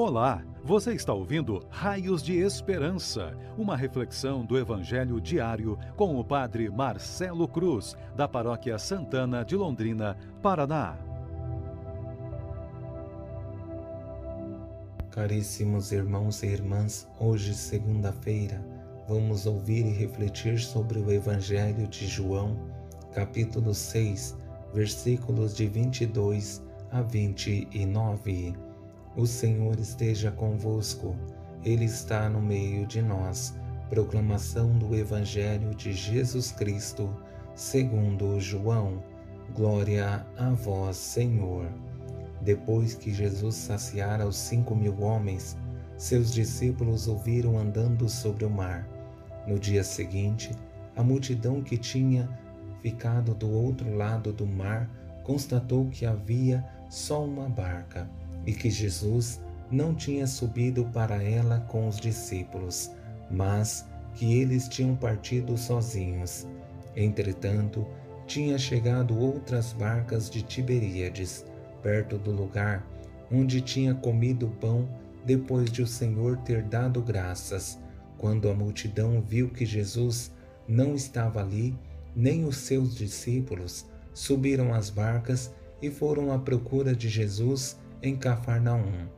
Olá, você está ouvindo Raios de Esperança, uma reflexão do Evangelho diário com o Padre Marcelo Cruz, da Paróquia Santana de Londrina, Paraná. Caríssimos irmãos e irmãs, hoje, segunda-feira, vamos ouvir e refletir sobre o Evangelho de João, capítulo 6, versículos de 22 a 29. O Senhor esteja convosco, Ele está no meio de nós. Proclamação do Evangelho de Jesus Cristo, segundo João. Glória a vós, Senhor. Depois que Jesus saciara os cinco mil homens, seus discípulos ouviram andando sobre o mar. No dia seguinte, a multidão que tinha ficado do outro lado do mar constatou que havia só uma barca e que Jesus não tinha subido para ela com os discípulos, mas que eles tinham partido sozinhos. Entretanto, tinha chegado outras barcas de Tiberíades, perto do lugar onde tinha comido pão depois de o Senhor ter dado graças. Quando a multidão viu que Jesus não estava ali, nem os seus discípulos, subiram às barcas e foram à procura de Jesus em Cafarnaum.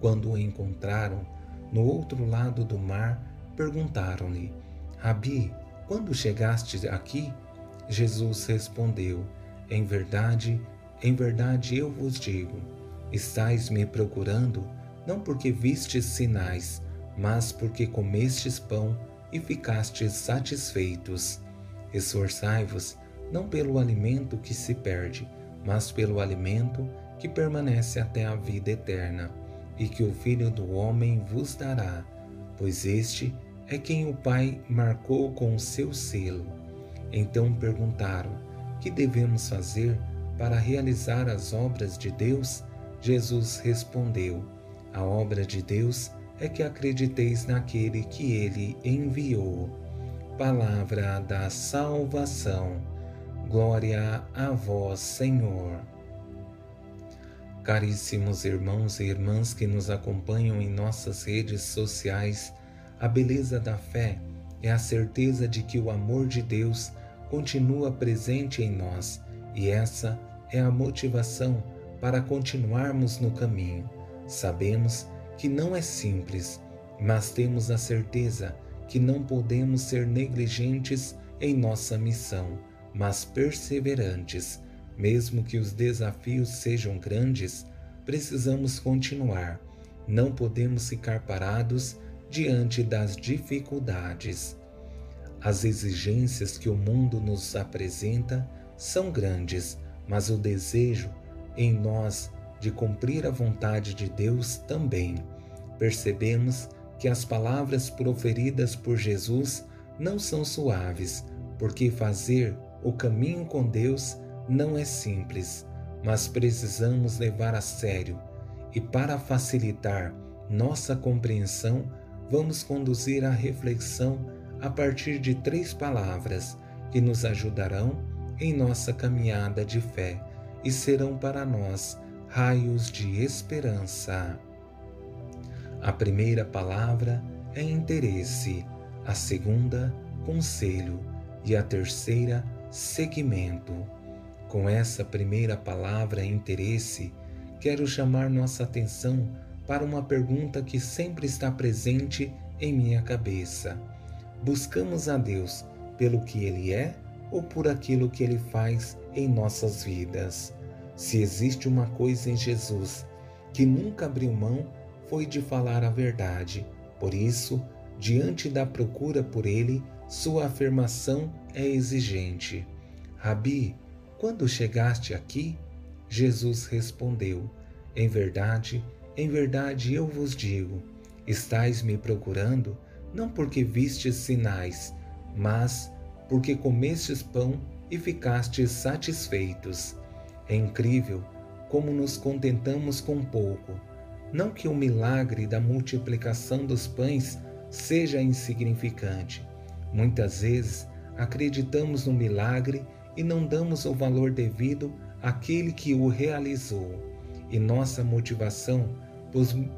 Quando o encontraram no outro lado do mar, perguntaram-lhe: Rabi, quando chegaste aqui? Jesus respondeu: Em verdade, em verdade eu vos digo: estáis me procurando, não porque vistes sinais, mas porque comestes pão e ficastes satisfeitos. Esforçai-vos não pelo alimento que se perde, mas pelo alimento que permanece até a vida eterna, e que o Filho do Homem vos dará, pois este é quem o Pai marcou com o seu selo. Então perguntaram: Que devemos fazer para realizar as obras de Deus? Jesus respondeu: A obra de Deus é que acrediteis naquele que ele enviou. Palavra da salvação. Glória a vós, Senhor. Caríssimos irmãos e irmãs que nos acompanham em nossas redes sociais, a beleza da fé é a certeza de que o amor de Deus continua presente em nós e essa é a motivação para continuarmos no caminho. Sabemos que não é simples, mas temos a certeza que não podemos ser negligentes em nossa missão mas perseverantes. Mesmo que os desafios sejam grandes, precisamos continuar. Não podemos ficar parados diante das dificuldades. As exigências que o mundo nos apresenta são grandes, mas o desejo em nós de cumprir a vontade de Deus também. Percebemos que as palavras proferidas por Jesus não são suaves, porque fazer o caminho com Deus não é simples, mas precisamos levar a sério e, para facilitar nossa compreensão, vamos conduzir a reflexão a partir de três palavras que nos ajudarão em nossa caminhada de fé e serão para nós raios de esperança. A primeira palavra é interesse, a segunda, conselho e a terceira, seguimento. Com essa primeira palavra, interesse, quero chamar nossa atenção para uma pergunta que sempre está presente em minha cabeça. Buscamos a Deus pelo que Ele é ou por aquilo que Ele faz em nossas vidas? Se existe uma coisa em Jesus que nunca abriu mão, foi de falar a verdade. Por isso, diante da procura por Ele, sua afirmação é exigente. Rabi, quando chegaste aqui? Jesus respondeu: Em verdade, em verdade eu vos digo, estais me procurando não porque vistes sinais, mas porque comestes pão e ficastes satisfeitos. É incrível como nos contentamos com pouco. Não que o milagre da multiplicação dos pães seja insignificante, Muitas vezes acreditamos no milagre e não damos o valor devido àquele que o realizou, e nossa motivação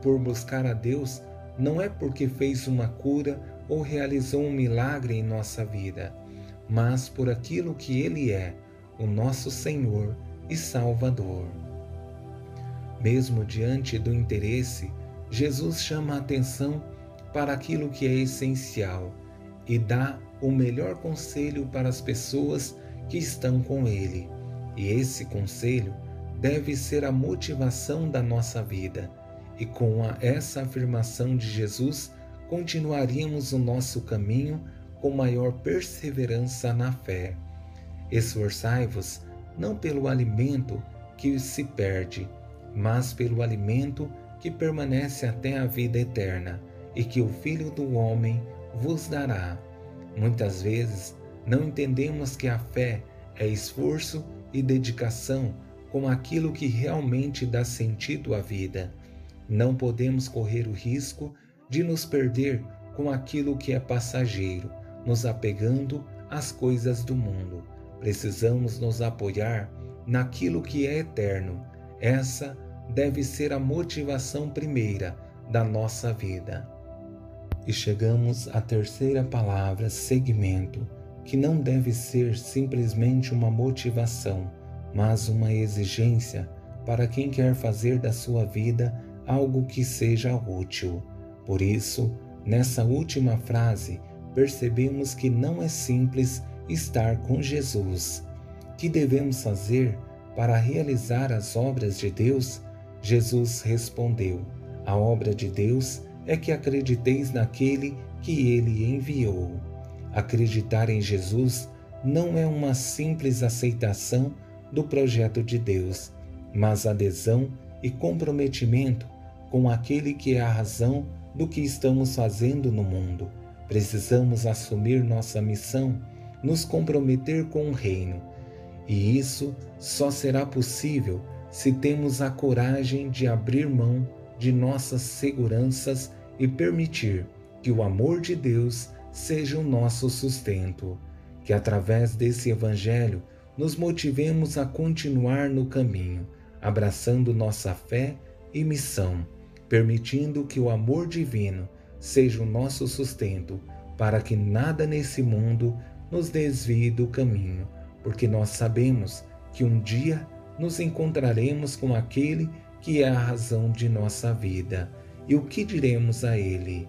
por buscar a Deus não é porque fez uma cura ou realizou um milagre em nossa vida, mas por aquilo que Ele é, o nosso Senhor e Salvador. Mesmo diante do interesse, Jesus chama a atenção para aquilo que é essencial e dá o melhor conselho para as pessoas que estão com Ele. E esse conselho deve ser a motivação da nossa vida. E com a, essa afirmação de Jesus, continuaríamos o nosso caminho com maior perseverança na fé. Esforçai-vos não pelo alimento que se perde, mas pelo alimento que permanece até a vida eterna e que o Filho do Homem vos dará. Muitas vezes não entendemos que a fé é esforço e dedicação com aquilo que realmente dá sentido à vida. Não podemos correr o risco de nos perder com aquilo que é passageiro, nos apegando às coisas do mundo. Precisamos nos apoiar naquilo que é eterno. Essa deve ser a motivação primeira da nossa vida. E chegamos à terceira palavra, segmento, que não deve ser simplesmente uma motivação, mas uma exigência para quem quer fazer da sua vida algo que seja útil. Por isso, nessa última frase, percebemos que não é simples estar com Jesus. Que devemos fazer para realizar as obras de Deus? Jesus respondeu: A obra de Deus é que acrediteis naquele que ele enviou. Acreditar em Jesus não é uma simples aceitação do projeto de Deus, mas adesão e comprometimento com aquele que é a razão do que estamos fazendo no mundo. Precisamos assumir nossa missão, nos comprometer com o reino. E isso só será possível se temos a coragem de abrir mão de nossas seguranças e permitir que o amor de Deus seja o nosso sustento. Que através desse Evangelho nos motivemos a continuar no caminho, abraçando nossa fé e missão, permitindo que o amor divino seja o nosso sustento, para que nada nesse mundo nos desvie do caminho, porque nós sabemos que um dia nos encontraremos com aquele que é a razão de nossa vida. E o que diremos a ele?